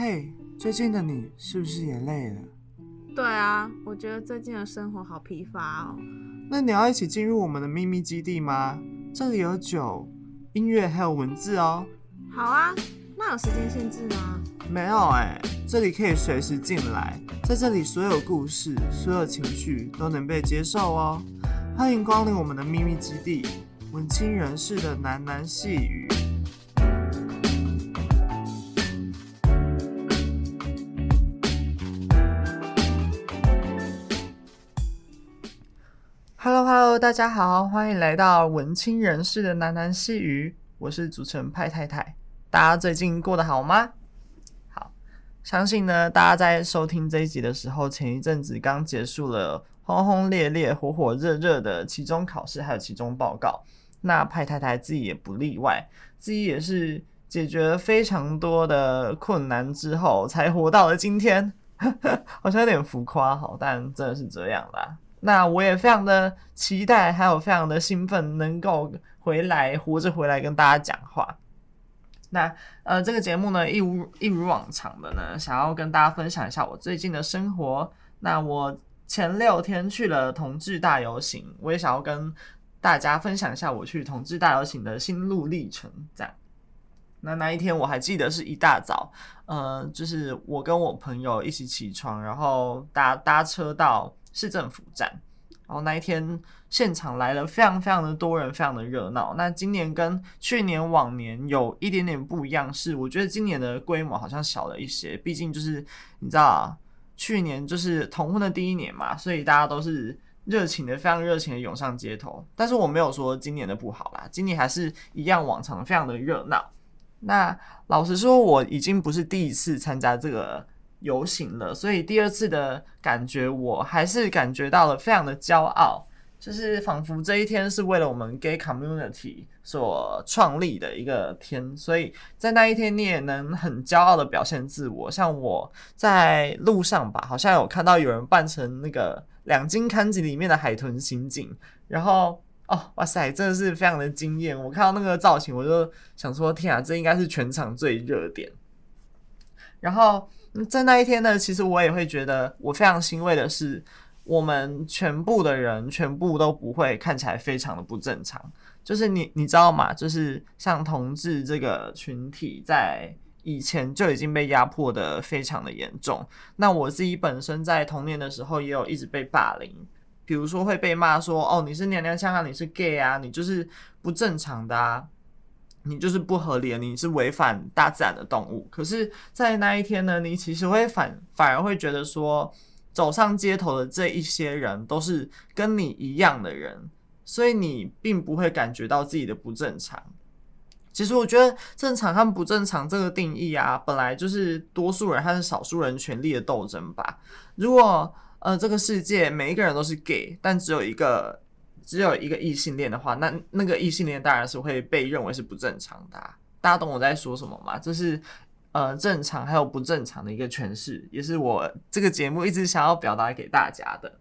嘿，最近的你是不是也累了？对啊，我觉得最近的生活好疲乏哦。那你要一起进入我们的秘密基地吗？这里有酒、音乐还有文字哦。好啊，那有时间限制吗？没有哎，这里可以随时进来，在这里所有故事、所有情绪都能被接受哦。欢迎光临我们的秘密基地，文青人士的喃喃细语。大家好，欢迎来到文青人士的喃喃细语。我是主持人派太太，大家最近过得好吗？好，相信呢，大家在收听这一集的时候，前一阵子刚结束了轰轰烈烈、火火热热的期中考试，还有期中报告。那派太太自己也不例外，自己也是解决了非常多的困难之后，才活到了今天。好像有点浮夸，好，但真的是这样啦。那我也非常的期待，还有非常的兴奋，能够回来活着回来跟大家讲话。那呃，这个节目呢，一如一如往常的呢，想要跟大家分享一下我最近的生活。那我前六天去了同志大游行，我也想要跟大家分享一下我去同志大游行的心路历程。这样，那那一天我还记得是一大早，呃，就是我跟我朋友一起起床，然后搭搭车到。市政府站，然后那一天现场来了非常非常的多人，非常的热闹。那今年跟去年往年有一点点不一样，是我觉得今年的规模好像小了一些。毕竟就是你知道，去年就是同婚的第一年嘛，所以大家都是热情的，非常热情的涌上街头。但是我没有说今年的不好啦，今年还是一样往常非常的热闹。那老实说，我已经不是第一次参加这个。游行了，所以第二次的感觉，我还是感觉到了非常的骄傲，就是仿佛这一天是为了我们 gay community 所创立的一个天，所以在那一天你也能很骄傲的表现自我。像我在路上吧，好像有看到有人扮成那个两津勘吉里面的海豚刑警，然后哦，哇塞，真的是非常的惊艳。我看到那个造型，我就想说，天啊，这应该是全场最热点。然后。在那一天呢，其实我也会觉得我非常欣慰的是，我们全部的人全部都不会看起来非常的不正常。就是你你知道吗？就是像同志这个群体，在以前就已经被压迫的非常的严重。那我自己本身在童年的时候也有一直被霸凌，比如说会被骂说：“哦，你是娘娘腔啊，你是 gay 啊，你就是不正常的啊。”你就是不合理，你是违反大自然的动物。可是，在那一天呢，你其实会反反而会觉得说，走上街头的这一些人都是跟你一样的人，所以你并不会感觉到自己的不正常。其实，我觉得正常和不正常这个定义啊，本来就是多数人和少数人权利的斗争吧。如果呃，这个世界每一个人都是 gay，但只有一个。只有一个异性恋的话，那那个异性恋当然是会被认为是不正常的。大家懂我在说什么吗？这是呃正常还有不正常的一个诠释，也是我这个节目一直想要表达给大家的。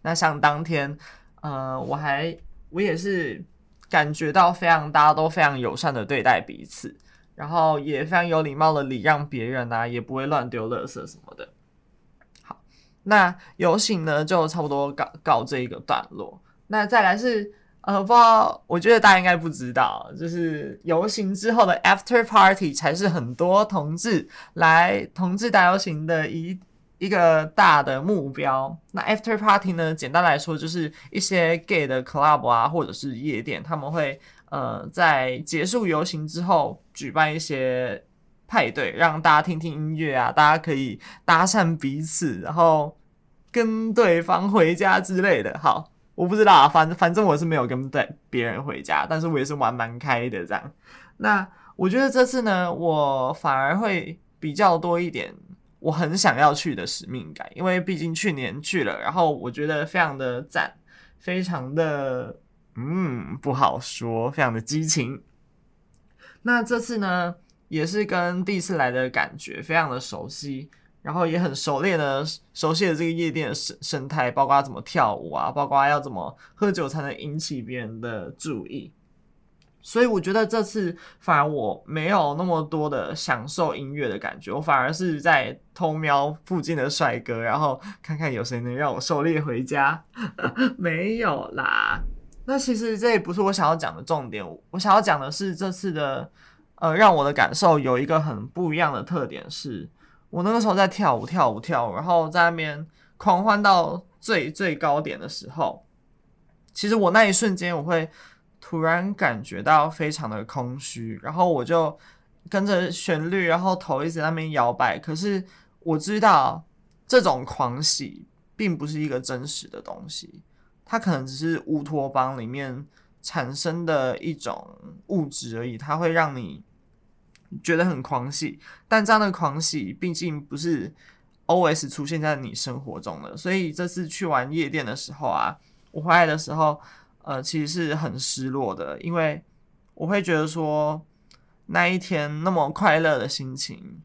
那像当天，呃，我还我也是感觉到非常大家都非常友善的对待彼此，然后也非常有礼貌的礼让别人啊，也不会乱丢垃圾什么的。好，那游行呢就差不多告告这一个段落。那再来是，呃，不知道，我觉得大家应该不知道，就是游行之后的 after party 才是很多同志来同志大游行的一一个大的目标。那 after party 呢，简单来说就是一些 gay 的 club 啊，或者是夜店，他们会呃在结束游行之后举办一些派对，让大家听听音乐啊，大家可以搭讪彼此，然后跟对方回家之类的。好。我不知道啊，反正反正我是没有跟对别人回家，但是我也是玩蛮开的这样。那我觉得这次呢，我反而会比较多一点，我很想要去的使命感，因为毕竟去年去了，然后我觉得非常的赞，非常的嗯不好说，非常的激情。那这次呢，也是跟第一次来的感觉非常的熟悉。然后也很熟练的熟悉了这个夜店的生生态，包括要怎么跳舞啊，包括要怎么喝酒才能引起别人的注意。所以我觉得这次反而我没有那么多的享受音乐的感觉，我反而是在偷瞄附近的帅哥，然后看看有谁能让我狩猎回家。没有啦，那其实这也不是我想要讲的重点。我想要讲的是这次的，呃，让我的感受有一个很不一样的特点是，我那个时候在跳舞，跳舞，跳舞，然后在那边狂欢到最最高点的时候，其实我那一瞬间我会。突然感觉到非常的空虚，然后我就跟着旋律，然后头一直在那边摇摆。可是我知道这种狂喜并不是一个真实的东西，它可能只是乌托邦里面产生的一种物质而已。它会让你觉得很狂喜，但这样的狂喜毕竟不是 always 出现在你生活中的。所以这次去玩夜店的时候啊，我回来的时候。呃，其实是很失落的，因为我会觉得说，那一天那么快乐的心情，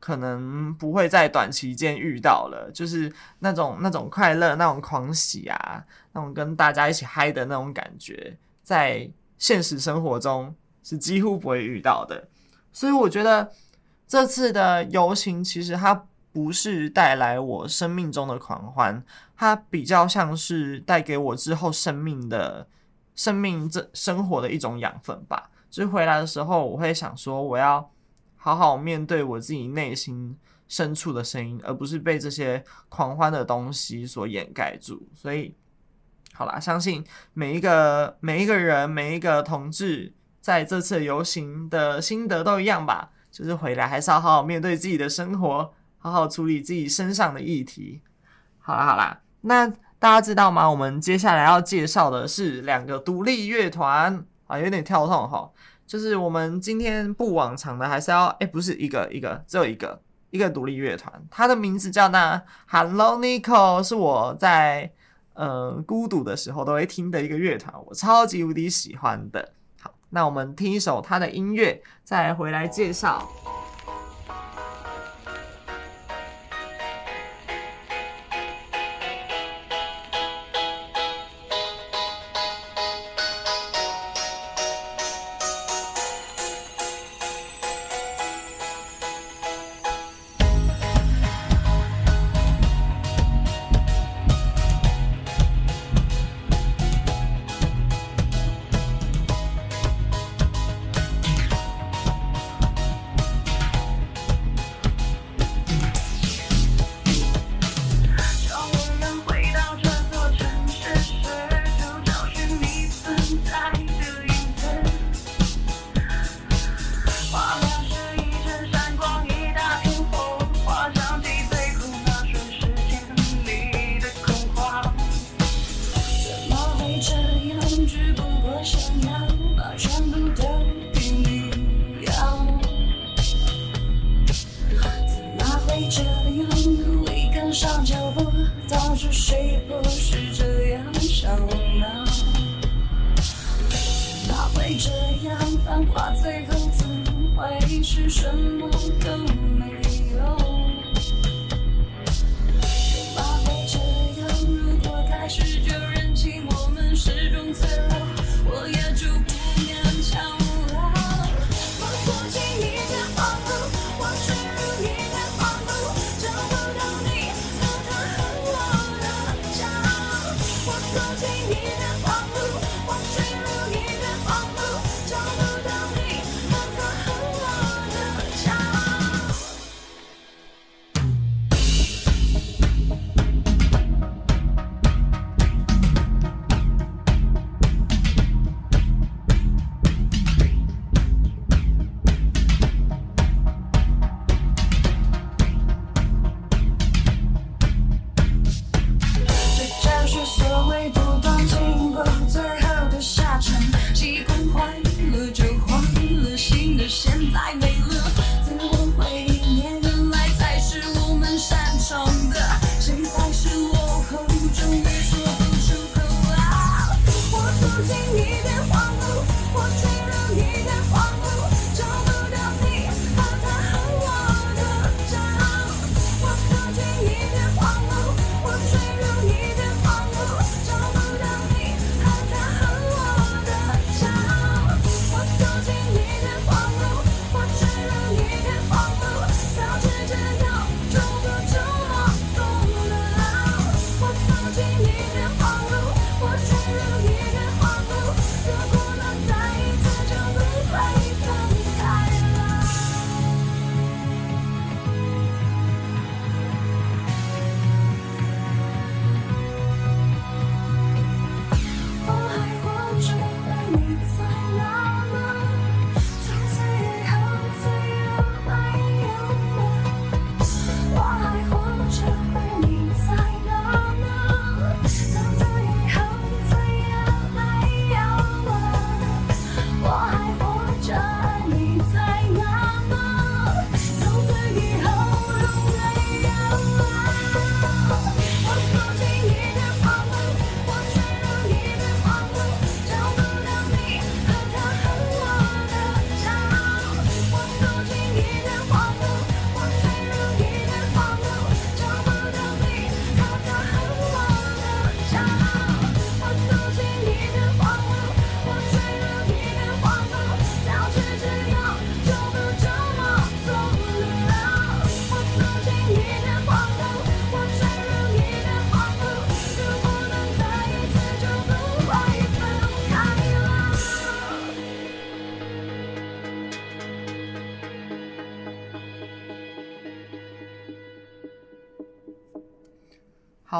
可能不会在短期间遇到了，就是那种那种快乐、那种狂喜啊，那种跟大家一起嗨的那种感觉，在现实生活中是几乎不会遇到的。所以我觉得这次的游行，其实它。不是带来我生命中的狂欢，它比较像是带给我之后生命的、生命这生活的一种养分吧。就是回来的时候，我会想说，我要好好面对我自己内心深处的声音，而不是被这些狂欢的东西所掩盖住。所以，好啦，相信每一个每一个人、每一个同志在这次游行的心得都一样吧，就是回来还是要好好面对自己的生活。好好处理自己身上的议题。好啦好啦，那大家知道吗？我们接下来要介绍的是两个独立乐团啊，有点跳痛哈。就是我们今天不往常的，还是要哎，不是一个一个，只有一个一个独立乐团，它的名字叫那 Hello Nico，是我在呃孤独的时候都会听的一个乐团，我超级无敌喜欢的。那我们听一首他的音乐，再回来介绍。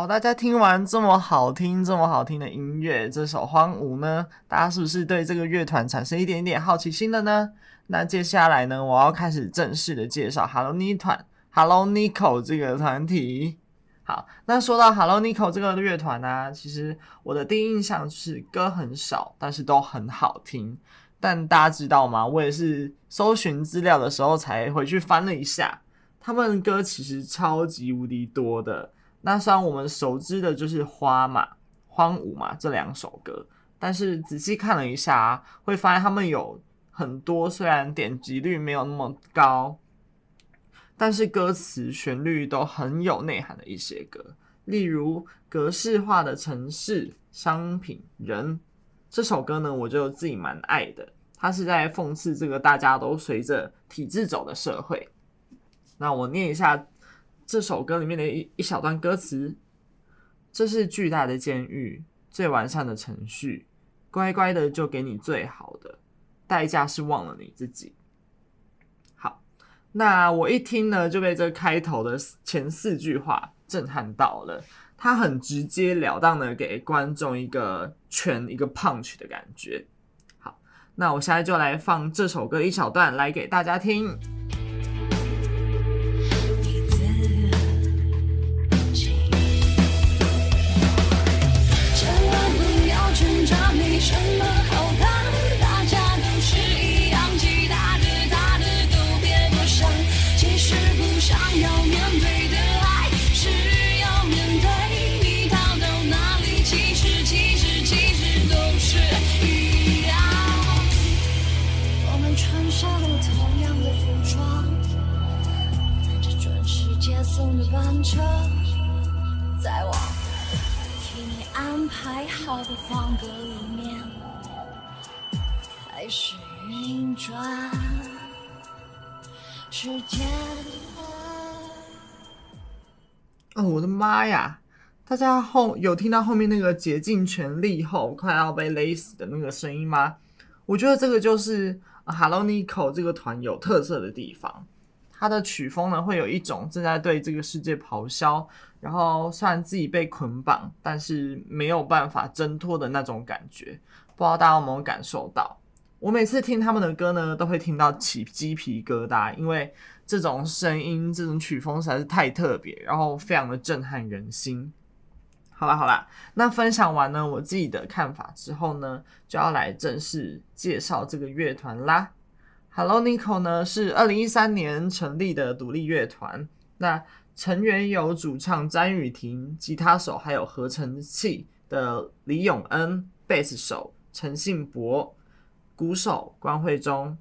好，大家听完这么好听、这么好听的音乐，这首《荒芜》呢，大家是不是对这个乐团产生一点点好奇心了呢？那接下来呢，我要开始正式的介绍 Hello Nico 团，Hello Nico 这个团体。好，那说到 Hello Nico 这个乐团呢，其实我的第一印象是歌很少，但是都很好听。但大家知道吗？我也是搜寻资料的时候才回去翻了一下，他们歌其实超级无敌多的。那虽然我们熟知的就是花嘛、荒芜嘛这两首歌，但是仔细看了一下啊，会发现他们有很多虽然点击率没有那么高，但是歌词旋律都很有内涵的一些歌，例如格式化的城市、商品、人这首歌呢，我就自己蛮爱的。它是在讽刺这个大家都随着体制走的社会。那我念一下。这首歌里面的一一小段歌词：这是巨大的监狱，最完善的程序，乖乖的就给你最好的，代价是忘了你自己。好，那我一听呢，就被这开头的前四句话震撼到了。他很直截了当的给观众一个拳一个 punch 的感觉。好，那我现在就来放这首歌一小段来给大家听。还好的方格里面，还是运转时间。哦，我的妈呀！大家后有听到后面那个竭尽全力后快要被勒死的那个声音吗？我觉得这个就是 Hello Nico 这个团有特色的地方。它的曲风呢，会有一种正在对这个世界咆哮，然后虽然自己被捆绑，但是没有办法挣脱的那种感觉。不知道大家有没有感受到？我每次听他们的歌呢，都会听到起鸡皮疙瘩，因为这种声音、这种曲风实在是太特别，然后非常的震撼人心。好啦好啦，那分享完呢我自己的看法之后呢，就要来正式介绍这个乐团啦。Hello Nico 呢是二零一三年成立的独立乐团，那成员有主唱詹雨婷、吉他手还有合成器的李永恩、贝斯手陈信博、鼓手关慧中。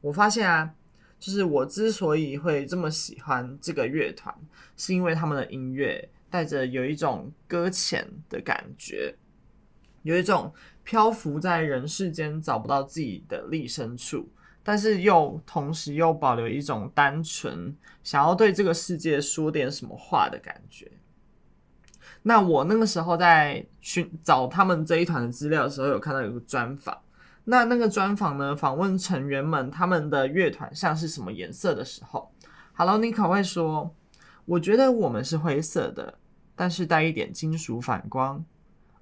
我发现啊，就是我之所以会这么喜欢这个乐团，是因为他们的音乐带着有一种搁浅的感觉，有一种漂浮在人世间找不到自己的立身处。但是又同时又保留一种单纯，想要对这个世界说点什么话的感觉。那我那个时候在寻找他们这一团的资料的时候，有看到有个专访。那那个专访呢，访问成员们他们的乐团像是什么颜色的时候，Hello Nico 会说：“我觉得我们是灰色的，但是带一点金属反光。”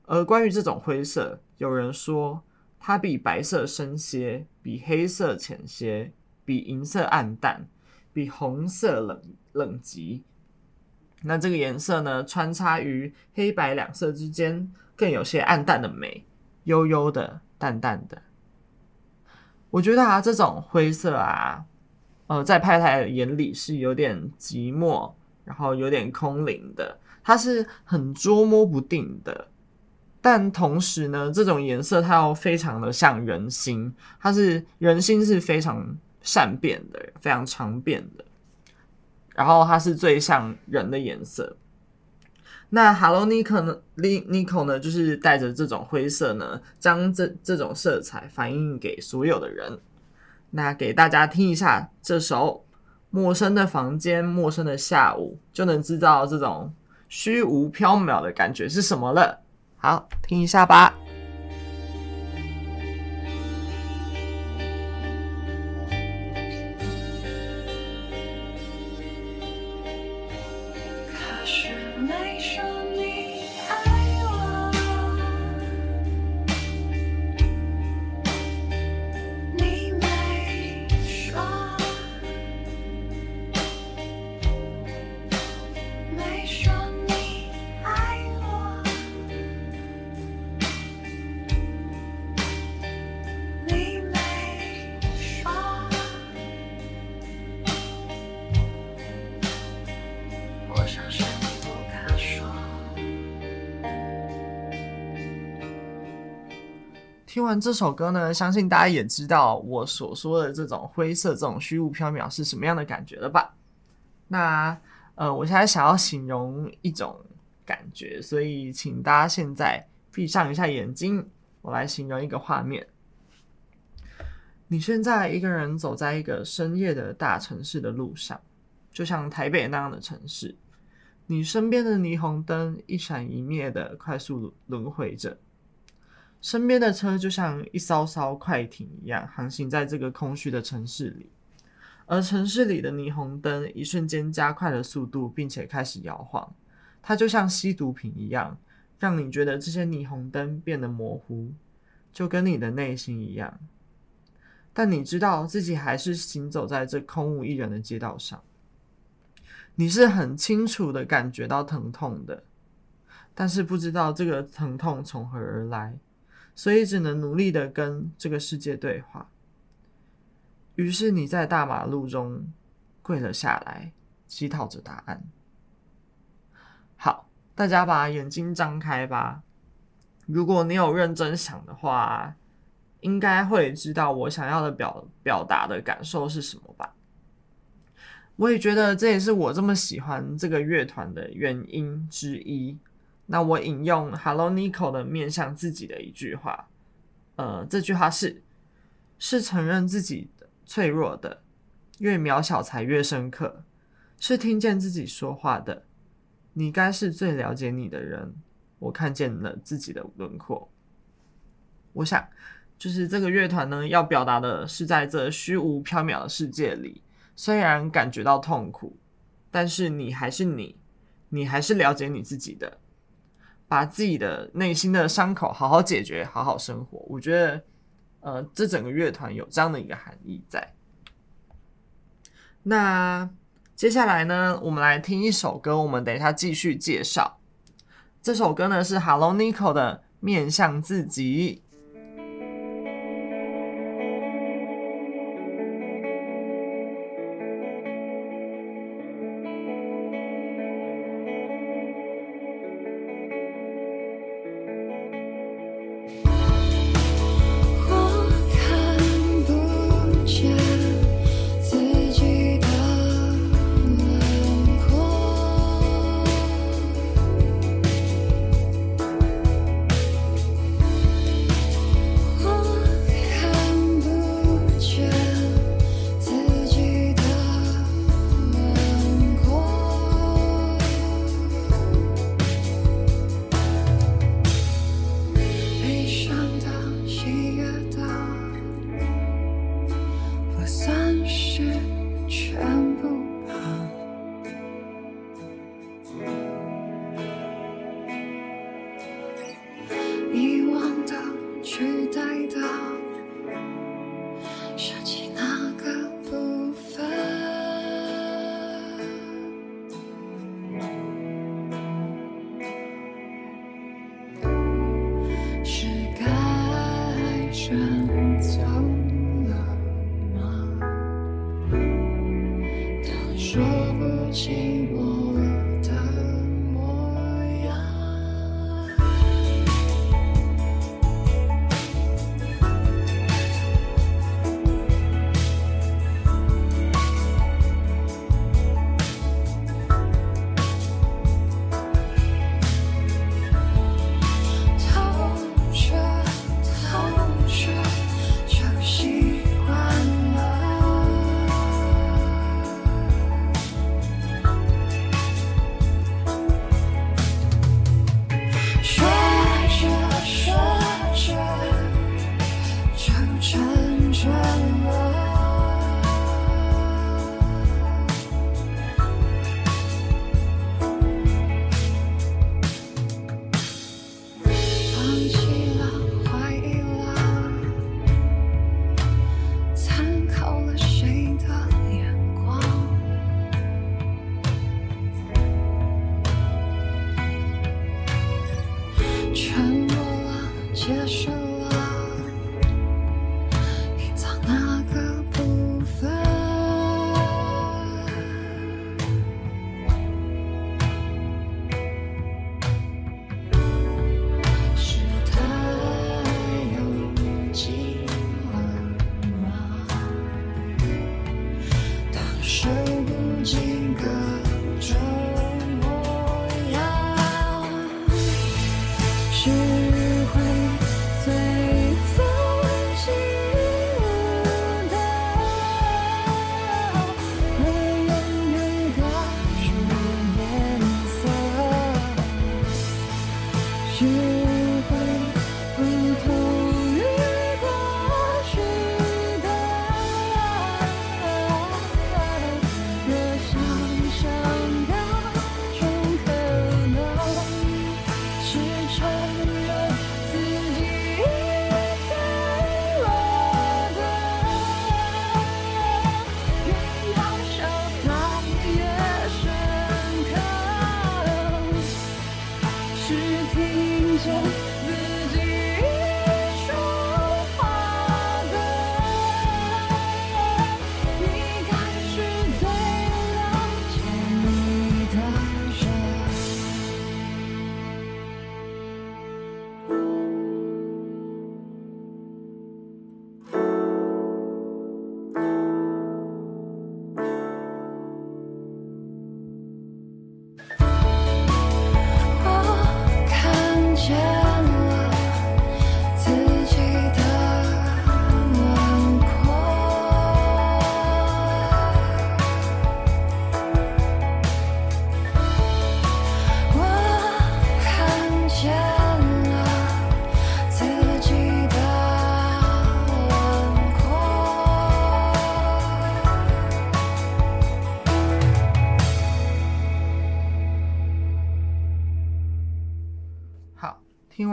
而关于这种灰色，有人说。它比白色深些，比黑色浅些，比银色暗淡，比红色冷冷极。那这个颜色呢，穿插于黑白两色之间，更有些暗淡的美，幽幽的，淡淡的。我觉得啊，这种灰色啊，呃，在派太眼里是有点寂寞，然后有点空灵的，它是很捉摸不定的。但同时呢，这种颜色它又非常的像人心，它是人心是非常善变的，非常常变的。然后它是最像人的颜色。那 Hello Nico 呢？Nico 呢，就是带着这种灰色呢，将这这种色彩反映给所有的人。那给大家听一下这首《陌生的房间，陌生的下午》，就能知道这种虚无缥缈的感觉是什么了。好，听一下吧。听完这首歌呢，相信大家也知道我所说的这种灰色、这种虚无缥缈是什么样的感觉了吧？那呃，我现在想要形容一种感觉，所以请大家现在闭上一下眼睛，我来形容一个画面。你现在一个人走在一个深夜的大城市的路上，就像台北那样的城市，你身边的霓虹灯一闪一灭的快速轮回着。身边的车就像一艘艘快艇一样航行在这个空虚的城市里，而城市里的霓虹灯一瞬间加快了速度，并且开始摇晃。它就像吸毒品一样，让你觉得这些霓虹灯变得模糊，就跟你的内心一样。但你知道自己还是行走在这空无一人的街道上，你是很清楚的感觉到疼痛的，但是不知道这个疼痛从何而来。所以只能努力的跟这个世界对话。于是你在大马路中跪了下来，乞讨着答案。好，大家把眼睛张开吧。如果你有认真想的话，应该会知道我想要的表表达的感受是什么吧。我也觉得这也是我这么喜欢这个乐团的原因之一。那我引用 Hello Nico 的面向自己的一句话，呃，这句话是：是承认自己的脆弱的，越渺小才越深刻；是听见自己说话的，你该是最了解你的人。我看见了自己的轮廓。我想，就是这个乐团呢，要表达的是，在这虚无缥缈的世界里，虽然感觉到痛苦，但是你还是你，你还是了解你自己的。把自己的内心的伤口好好解决，好好生活。我觉得，呃，这整个乐团有这样的一个含义在。那接下来呢，我们来听一首歌，我们等一下继续介绍。这首歌呢是 Hello Nico 的《面向自己》。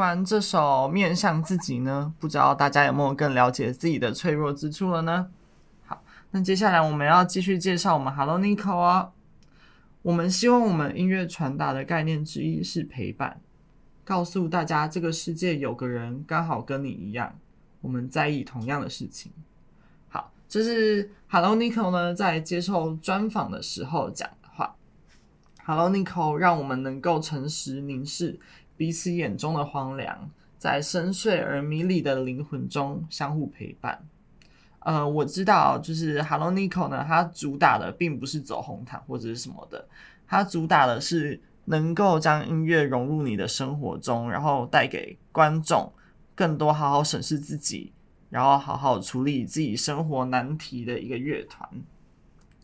完这首《面向自己》呢，不知道大家有没有更了解自己的脆弱之处了呢？好，那接下来我们要继续介绍我们 Hello Nico 啊。我们希望我们音乐传达的概念之一是陪伴，告诉大家这个世界有个人刚好跟你一样，我们在意同样的事情。好，这是 Hello Nico 呢在接受专访的时候讲的话。Hello Nico，让我们能够诚实凝视。彼此眼中的荒凉，在深邃而迷离的灵魂中相互陪伴。呃，我知道，就是 Hello Nico 呢，它主打的并不是走红毯或者是什么的，它主打的是能够将音乐融入你的生活中，然后带给观众更多好好审视自己，然后好好处理自己生活难题的一个乐团。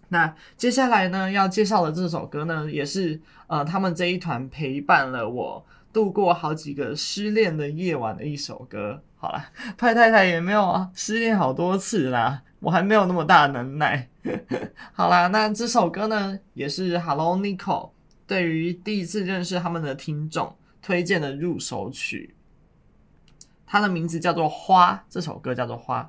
那接下来呢，要介绍的这首歌呢，也是呃，他们这一团陪伴了我。度过好几个失恋的夜晚的一首歌，好啦，派太太也没有啊，失恋好多次啦，我还没有那么大能耐。好啦，那这首歌呢，也是 Hello Nico 对于第一次认识他们的听众推荐的入手曲，它的名字叫做《花》，这首歌叫做《花》。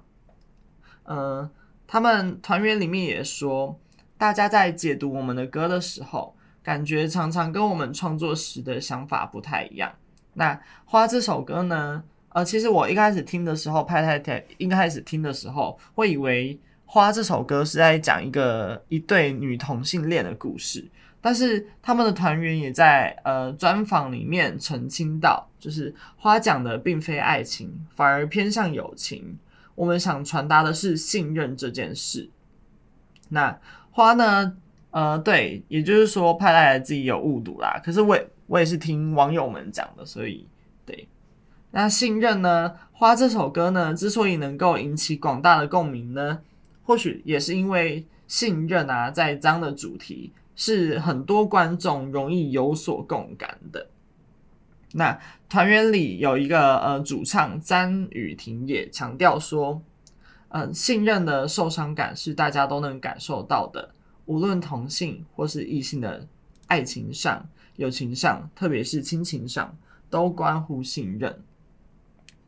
嗯，他们团员里面也说，大家在解读我们的歌的时候。感觉常常跟我们创作时的想法不太一样。那《花》这首歌呢？呃，其实我一开始听的时候，派太太一开始听的时候，会以为《花》这首歌是在讲一个一对女同性恋的故事。但是他们的团员也在呃专访里面澄清到，就是《花》讲的并非爱情，反而偏向友情。我们想传达的是信任这件事。那《花》呢？呃，对，也就是说，派太太自己有误读啦。可是我也我也是听网友们讲的，所以对。那信任呢？花这首歌呢，之所以能够引起广大的共鸣呢，或许也是因为信任啊，在张的主题是很多观众容易有所共感的。那团员里有一个呃主唱詹雨婷也强调说，嗯、呃，信任的受伤感是大家都能感受到的。无论同性或是异性的爱情上、友情上，特别是亲情上，都关乎信任。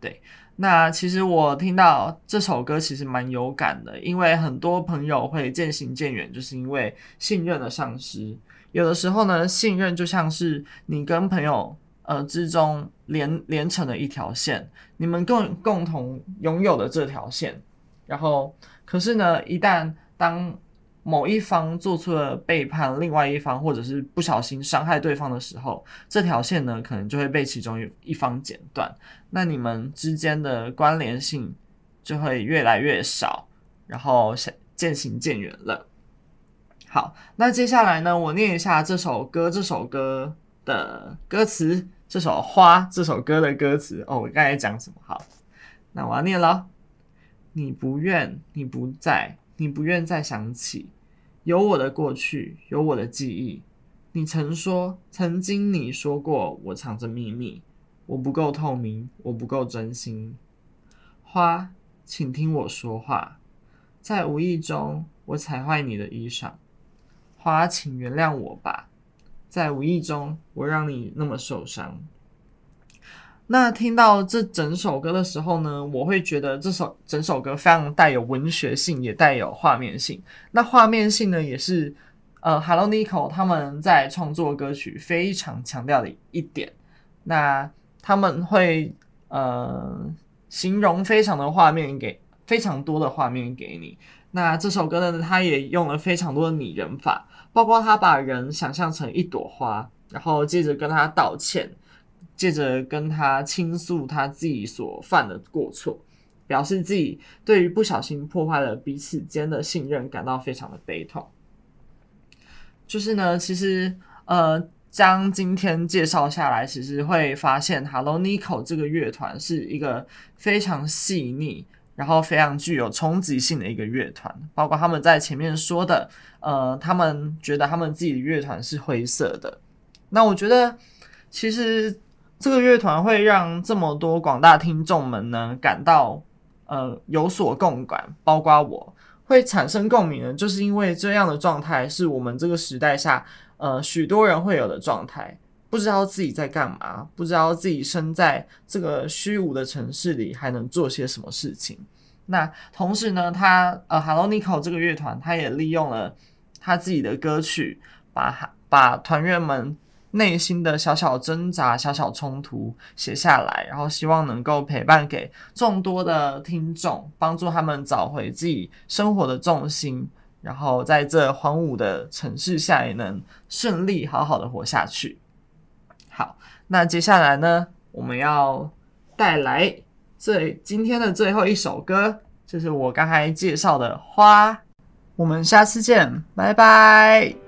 对，那其实我听到这首歌其实蛮有感的，因为很多朋友会渐行渐远，就是因为信任的丧失。有的时候呢，信任就像是你跟朋友呃之中连连成了一条线，你们共共同拥有的这条线。然后，可是呢，一旦当某一方做出了背叛，另外一方或者是不小心伤害对方的时候，这条线呢，可能就会被其中一方剪断，那你们之间的关联性就会越来越少，然后渐行渐远了。好，那接下来呢，我念一下这首歌，这首歌的歌词，这首花这首歌的歌词。哦，我刚才讲什么？好，那我要念了。你不愿，你不在。你不愿再想起，有我的过去，有我的记忆。你曾说，曾经你说过，我藏着秘密，我不够透明，我不够真心。花，请听我说话，在无意中我踩坏你的衣裳。花，请原谅我吧，在无意中我让你那么受伤。那听到这整首歌的时候呢，我会觉得这首整首歌非常带有文学性，也带有画面性。那画面性呢，也是呃，Hello Nico 他们在创作歌曲非常强调的一点。那他们会呃形容非常的画面给非常多的画面给你。那这首歌呢，他也用了非常多的拟人法，包括他把人想象成一朵花，然后接着跟他道歉。借着跟他倾诉他自己所犯的过错，表示自己对于不小心破坏了彼此间的信任感到非常的悲痛。就是呢，其实呃，将今天介绍下来，其实会发现 Hello Nico 这个乐团是一个非常细腻，然后非常具有冲击性的一个乐团。包括他们在前面说的，呃，他们觉得他们自己的乐团是灰色的。那我觉得其实。这个乐团会让这么多广大听众们呢感到呃有所共感，包括我会产生共鸣呢，就是因为这样的状态是我们这个时代下呃许多人会有的状态。不知道自己在干嘛，不知道自己身在这个虚无的城市里还能做些什么事情。那同时呢，他呃，Hello Nico 这个乐团，他也利用了他自己的歌曲，把把团员们内心的小小挣扎、小小冲突写下来，然后希望能够陪伴给众多的听众，帮助他们找回自己生活的重心，然后在这荒芜的城市下也能顺利好好的活下去。好，那接下来呢，我们要带来最今天的最后一首歌，就是我刚才介绍的《花》。我们下次见，拜拜。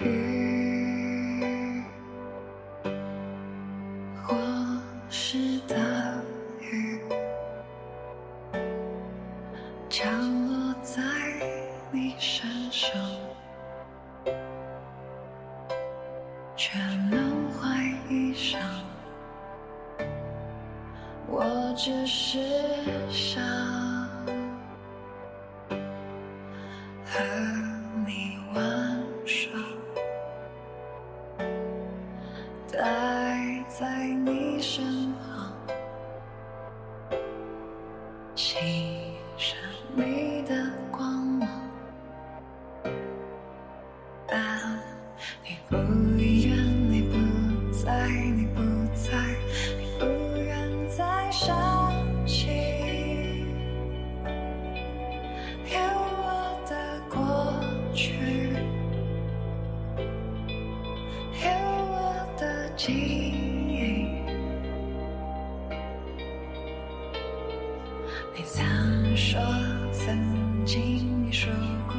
雨，你曾说，曾经你说过，